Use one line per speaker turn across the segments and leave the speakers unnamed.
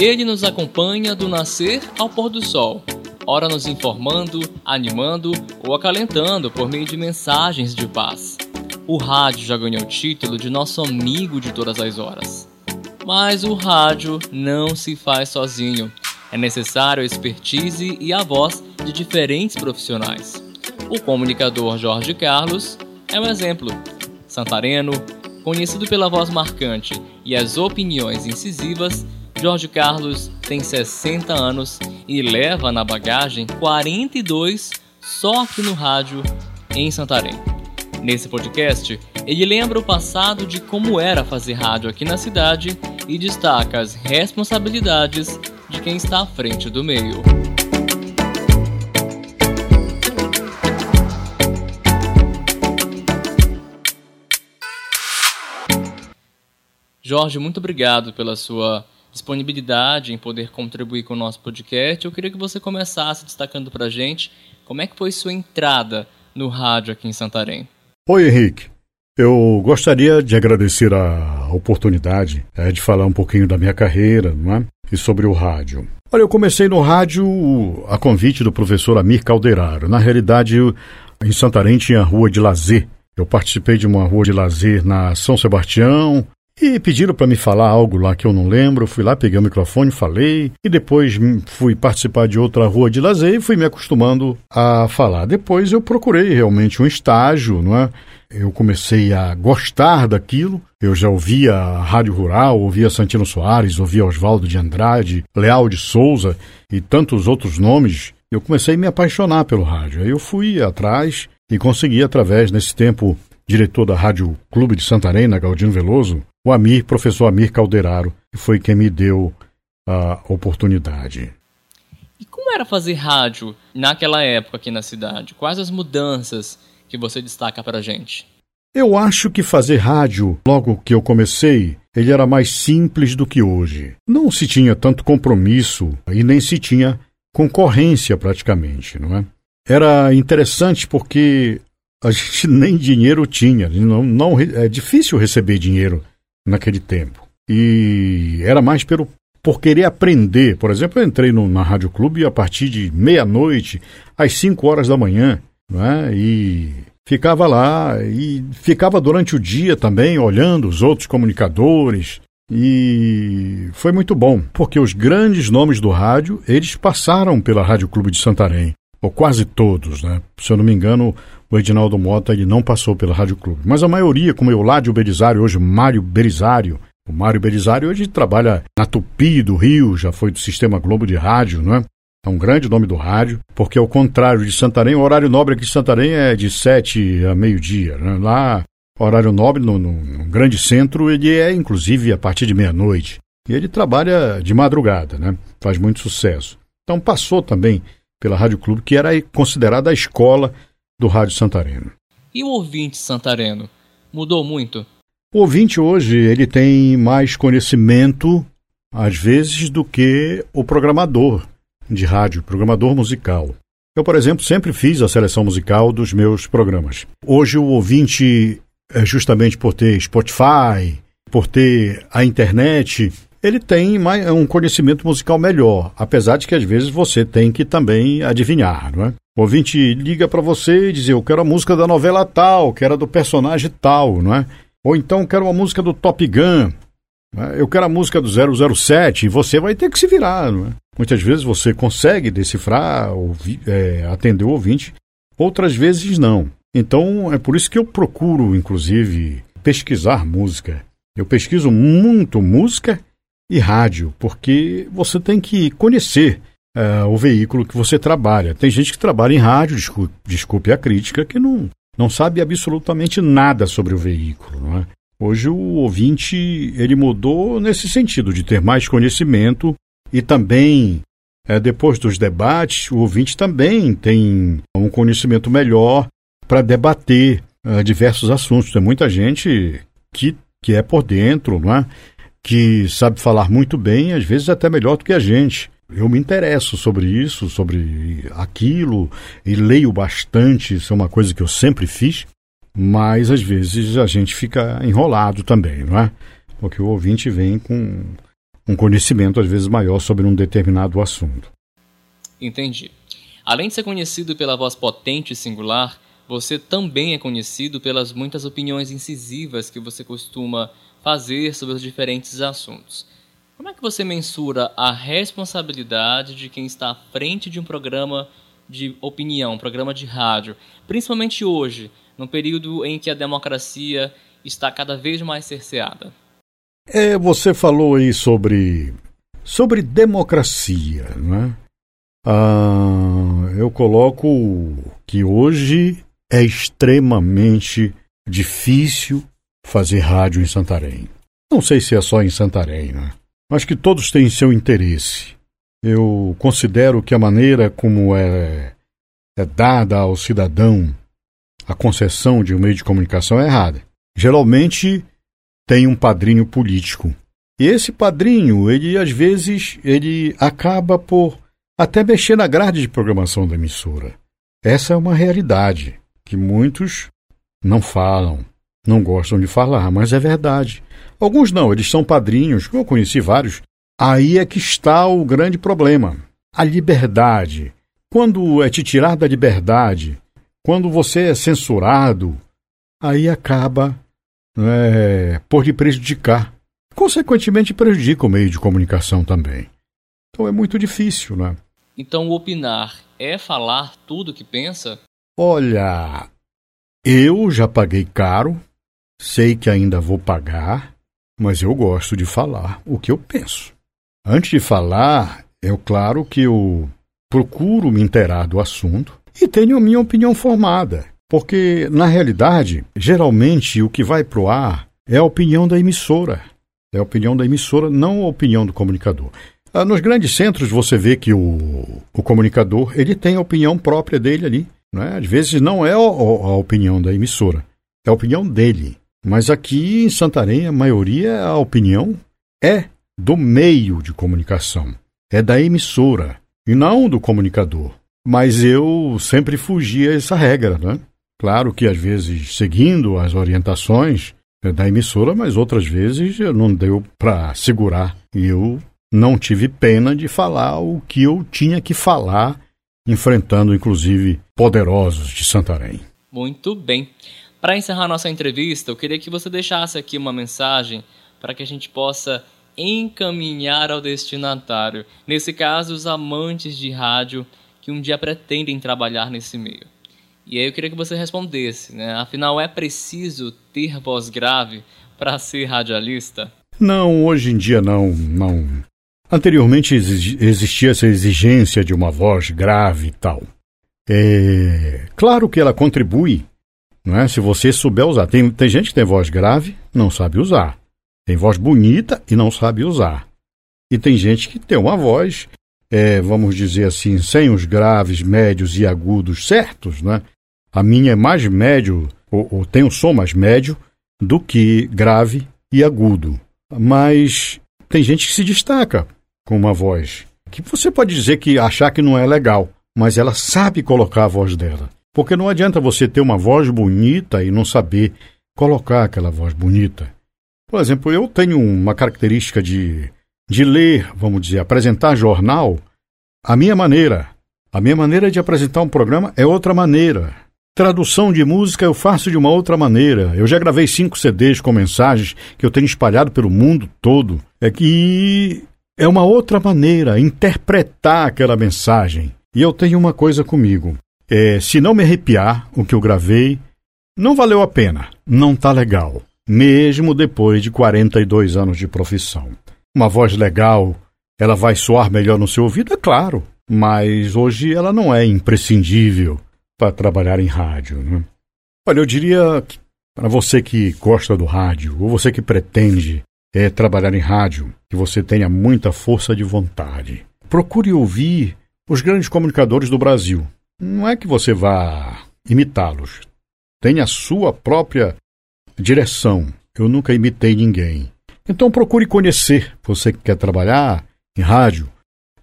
Ele nos acompanha do nascer ao pôr do sol, ora nos informando, animando ou acalentando por meio de mensagens de paz. O rádio já ganhou o título de nosso amigo de todas as horas. Mas o rádio não se faz sozinho. É necessário a expertise e a voz de diferentes profissionais. O comunicador Jorge Carlos é um exemplo. Santareno, conhecido pela voz marcante e as opiniões incisivas, Jorge Carlos tem 60 anos e leva na bagagem 42 só aqui no rádio em Santarém. Nesse podcast, ele lembra o passado de como era fazer rádio aqui na cidade e destaca as responsabilidades de quem está à frente do meio. Jorge, muito obrigado pela sua disponibilidade em poder contribuir com o nosso podcast. Eu queria que você começasse destacando para a gente como é que foi sua entrada no rádio aqui em Santarém.
Oi, Henrique. Eu gostaria de agradecer a oportunidade é, de falar um pouquinho da minha carreira não é? e sobre o rádio. Olha, eu comecei no rádio a convite do professor Amir Calderaro. Na realidade, em Santarém tinha a rua de lazer. Eu participei de uma rua de lazer na São Sebastião, e pediram para me falar algo lá que eu não lembro. Fui lá, peguei o microfone, falei. E depois fui participar de outra rua de lazer e fui me acostumando a falar. Depois eu procurei realmente um estágio, não é? Eu comecei a gostar daquilo. Eu já ouvia a Rádio Rural, ouvia Santino Soares, ouvia Oswaldo de Andrade, Leal de Souza e tantos outros nomes. Eu comecei a me apaixonar pelo rádio. Aí eu fui atrás e consegui, através desse tempo, diretor da Rádio Clube de Santarém, na Galdino Veloso, o Amir, professor Amir Calderaro, que foi quem me deu a oportunidade.
E como era fazer rádio naquela época aqui na cidade? Quais as mudanças que você destaca para a gente?
Eu acho que fazer rádio, logo que eu comecei, ele era mais simples do que hoje. Não se tinha tanto compromisso e nem se tinha concorrência praticamente, não é? Era interessante porque a gente nem dinheiro tinha, não, não é difícil receber dinheiro naquele tempo. E era mais pelo, por querer aprender. Por exemplo, eu entrei no, na Rádio Clube a partir de meia-noite às 5 horas da manhã, é? e ficava lá, e ficava durante o dia também olhando os outros comunicadores. E foi muito bom, porque os grandes nomes do rádio, eles passaram pela Rádio Clube de Santarém, ou quase todos, né? Se eu não me engano, o Edinaldo Mota ele não passou pela Rádio Clube. Mas a maioria, como Euládio Belisário, hoje Mário Belisário, o Mário Belisário hoje trabalha na Tupi do Rio, já foi do Sistema Globo de Rádio, não é? É um grande nome do rádio, porque ao contrário de Santarém, o horário nobre aqui de Santarém é de sete a meio-dia. Né? Lá, horário nobre, no, no, no, grande centro, ele é inclusive a partir de meia-noite. E ele trabalha de madrugada, né? Faz muito sucesso. Então passou também pela Rádio Clube, que era considerada a escola do Rádio Santareno.
E o ouvinte santareno? Mudou muito?
O ouvinte hoje ele tem mais conhecimento, às vezes, do que o programador de rádio, programador musical. Eu, por exemplo, sempre fiz a seleção musical dos meus programas. Hoje o ouvinte, é justamente por ter Spotify, por ter a internet, ele tem um conhecimento musical melhor, apesar de que às vezes você tem que também adivinhar, não é? O ouvinte liga para você e diz: Eu quero a música da novela tal, que era do personagem tal, não é? Ou então quero uma música do Top Gun, é? eu quero a música do 007, e você vai ter que se virar, não é? Muitas vezes você consegue decifrar, ouvir, é, atender o ouvinte, outras vezes não. Então é por isso que eu procuro, inclusive, pesquisar música. Eu pesquiso muito música e rádio, porque você tem que conhecer uh, o veículo que você trabalha. Tem gente que trabalha em rádio, desculpe, desculpe a crítica, que não, não sabe absolutamente nada sobre o veículo. Não é? Hoje o ouvinte ele mudou nesse sentido, de ter mais conhecimento e também, é, depois dos debates, o ouvinte também tem um conhecimento melhor para debater uh, diversos assuntos. Tem muita gente que, que é por dentro, não é? Que sabe falar muito bem, às vezes até melhor do que a gente. Eu me interesso sobre isso, sobre aquilo, e leio bastante, isso é uma coisa que eu sempre fiz, mas às vezes a gente fica enrolado também, não é? Porque o ouvinte vem com um conhecimento às vezes maior sobre um determinado assunto.
Entendi. Além de ser conhecido pela voz potente e singular, você também é conhecido pelas muitas opiniões incisivas que você costuma fazer sobre os diferentes assuntos. Como é que você mensura a responsabilidade de quem está à frente de um programa de opinião, um programa de rádio, principalmente hoje, no período em que a democracia está cada vez mais cerceada?
É, você falou aí sobre sobre democracia, né? Ah, eu coloco que hoje é extremamente difícil fazer rádio em Santarém. Não sei se é só em Santarém, né? Mas que todos têm seu interesse. Eu considero que a maneira como é, é dada ao cidadão a concessão de um meio de comunicação é errada. Geralmente tem um padrinho político. E esse padrinho, ele às vezes, ele acaba por até mexer na grade de programação da emissora. Essa é uma realidade que muitos não falam, não gostam de falar, mas é verdade. Alguns não, eles são padrinhos, eu conheci vários. Aí é que está o grande problema. A liberdade. Quando é te tirar da liberdade, quando você é censurado, aí acaba é, por lhe prejudicar. Consequentemente, prejudica o meio de comunicação também. Então é muito difícil, né?
Então, opinar é falar tudo o que pensa?
Olha, eu já paguei caro, sei que ainda vou pagar, mas eu gosto de falar o que eu penso. Antes de falar, é claro que eu procuro me inteirar do assunto e tenho a minha opinião formada, porque, na realidade, geralmente o que vai para o ar é a opinião da emissora. É a opinião da emissora, não a opinião do comunicador. Ah, nos grandes centros você vê que o, o comunicador ele tem a opinião própria dele ali. Né? Às vezes não é a, a opinião da emissora, é a opinião dele. Mas aqui em Santarém a maioria, a opinião é do meio de comunicação, é da emissora e não do comunicador. Mas eu sempre fugia essa regra, né? Claro que às vezes seguindo as orientações da emissora, mas outras vezes não deu para segurar e eu não tive pena de falar o que eu tinha que falar, enfrentando inclusive poderosos de Santarém.
Muito bem. Para encerrar nossa entrevista, eu queria que você deixasse aqui uma mensagem para que a gente possa encaminhar ao destinatário, nesse caso, os amantes de rádio que um dia pretendem trabalhar nesse meio. E aí eu queria que você respondesse, né? Afinal, é preciso ter voz grave para ser radialista?
Não, hoje em dia não, não. Anteriormente existia essa exigência de uma voz grave e tal. É claro que ela contribui, é? Se você souber usar. Tem, tem gente que tem voz grave, não sabe usar. Tem voz bonita e não sabe usar. E tem gente que tem uma voz, é, vamos dizer assim, sem os graves, médios e agudos certos, né? A minha é mais médio, ou, ou tem um som mais médio, do que grave e agudo. Mas tem gente que se destaca com uma voz que você pode dizer que achar que não é legal, mas ela sabe colocar a voz dela. Porque não adianta você ter uma voz bonita e não saber colocar aquela voz bonita. Por exemplo, eu tenho uma característica de, de ler, vamos dizer, apresentar jornal, a minha maneira. A minha maneira de apresentar um programa é outra maneira. Tradução de música eu faço de uma outra maneira. Eu já gravei cinco CDs com mensagens que eu tenho espalhado pelo mundo todo. É que é uma outra maneira interpretar aquela mensagem. E eu tenho uma coisa comigo. É, se não me arrepiar o que eu gravei, não valeu a pena, não tá legal, mesmo depois de 42 anos de profissão. Uma voz legal, ela vai soar melhor no seu ouvido, é claro, mas hoje ela não é imprescindível para trabalhar em rádio. Né? Olha, eu diria para você que gosta do rádio, ou você que pretende é trabalhar em rádio, que você tenha muita força de vontade. Procure ouvir os grandes comunicadores do Brasil. Não é que você vá imitá-los. Tenha a sua própria direção. Eu nunca imitei ninguém. Então procure conhecer, você que quer trabalhar em rádio,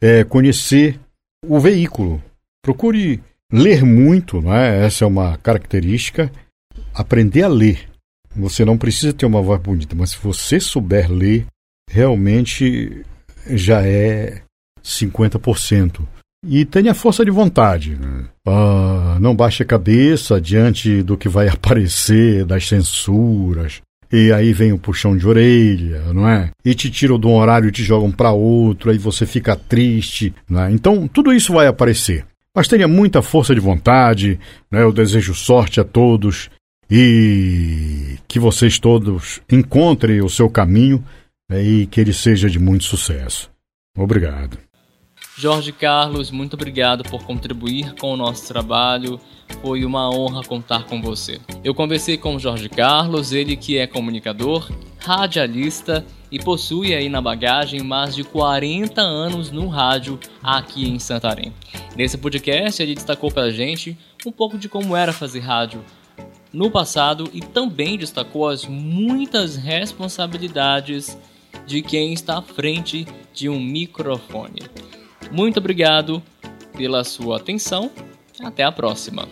é conhecer o veículo. Procure ler muito, não é? Essa é uma característica. Aprender a ler. Você não precisa ter uma voz bonita, mas se você souber ler, realmente já é 50%. E tenha força de vontade. Né? Ah, não baixe a cabeça diante do que vai aparecer, das censuras. E aí vem o puxão de orelha, não é? E te tiram de um horário e te jogam para outro, aí você fica triste, não é? Então, tudo isso vai aparecer. Mas tenha muita força de vontade, né? Eu desejo sorte a todos e que vocês todos encontrem o seu caminho né? e que ele seja de muito sucesso. Obrigado.
Jorge Carlos, muito obrigado por contribuir com o nosso trabalho. Foi uma honra contar com você. Eu conversei com o Jorge Carlos, ele que é comunicador, radialista e possui aí na bagagem mais de 40 anos no rádio aqui em Santarém. Nesse podcast ele destacou pra gente um pouco de como era fazer rádio no passado e também destacou as muitas responsabilidades de quem está à frente de um microfone. Muito obrigado pela sua atenção. Até a próxima.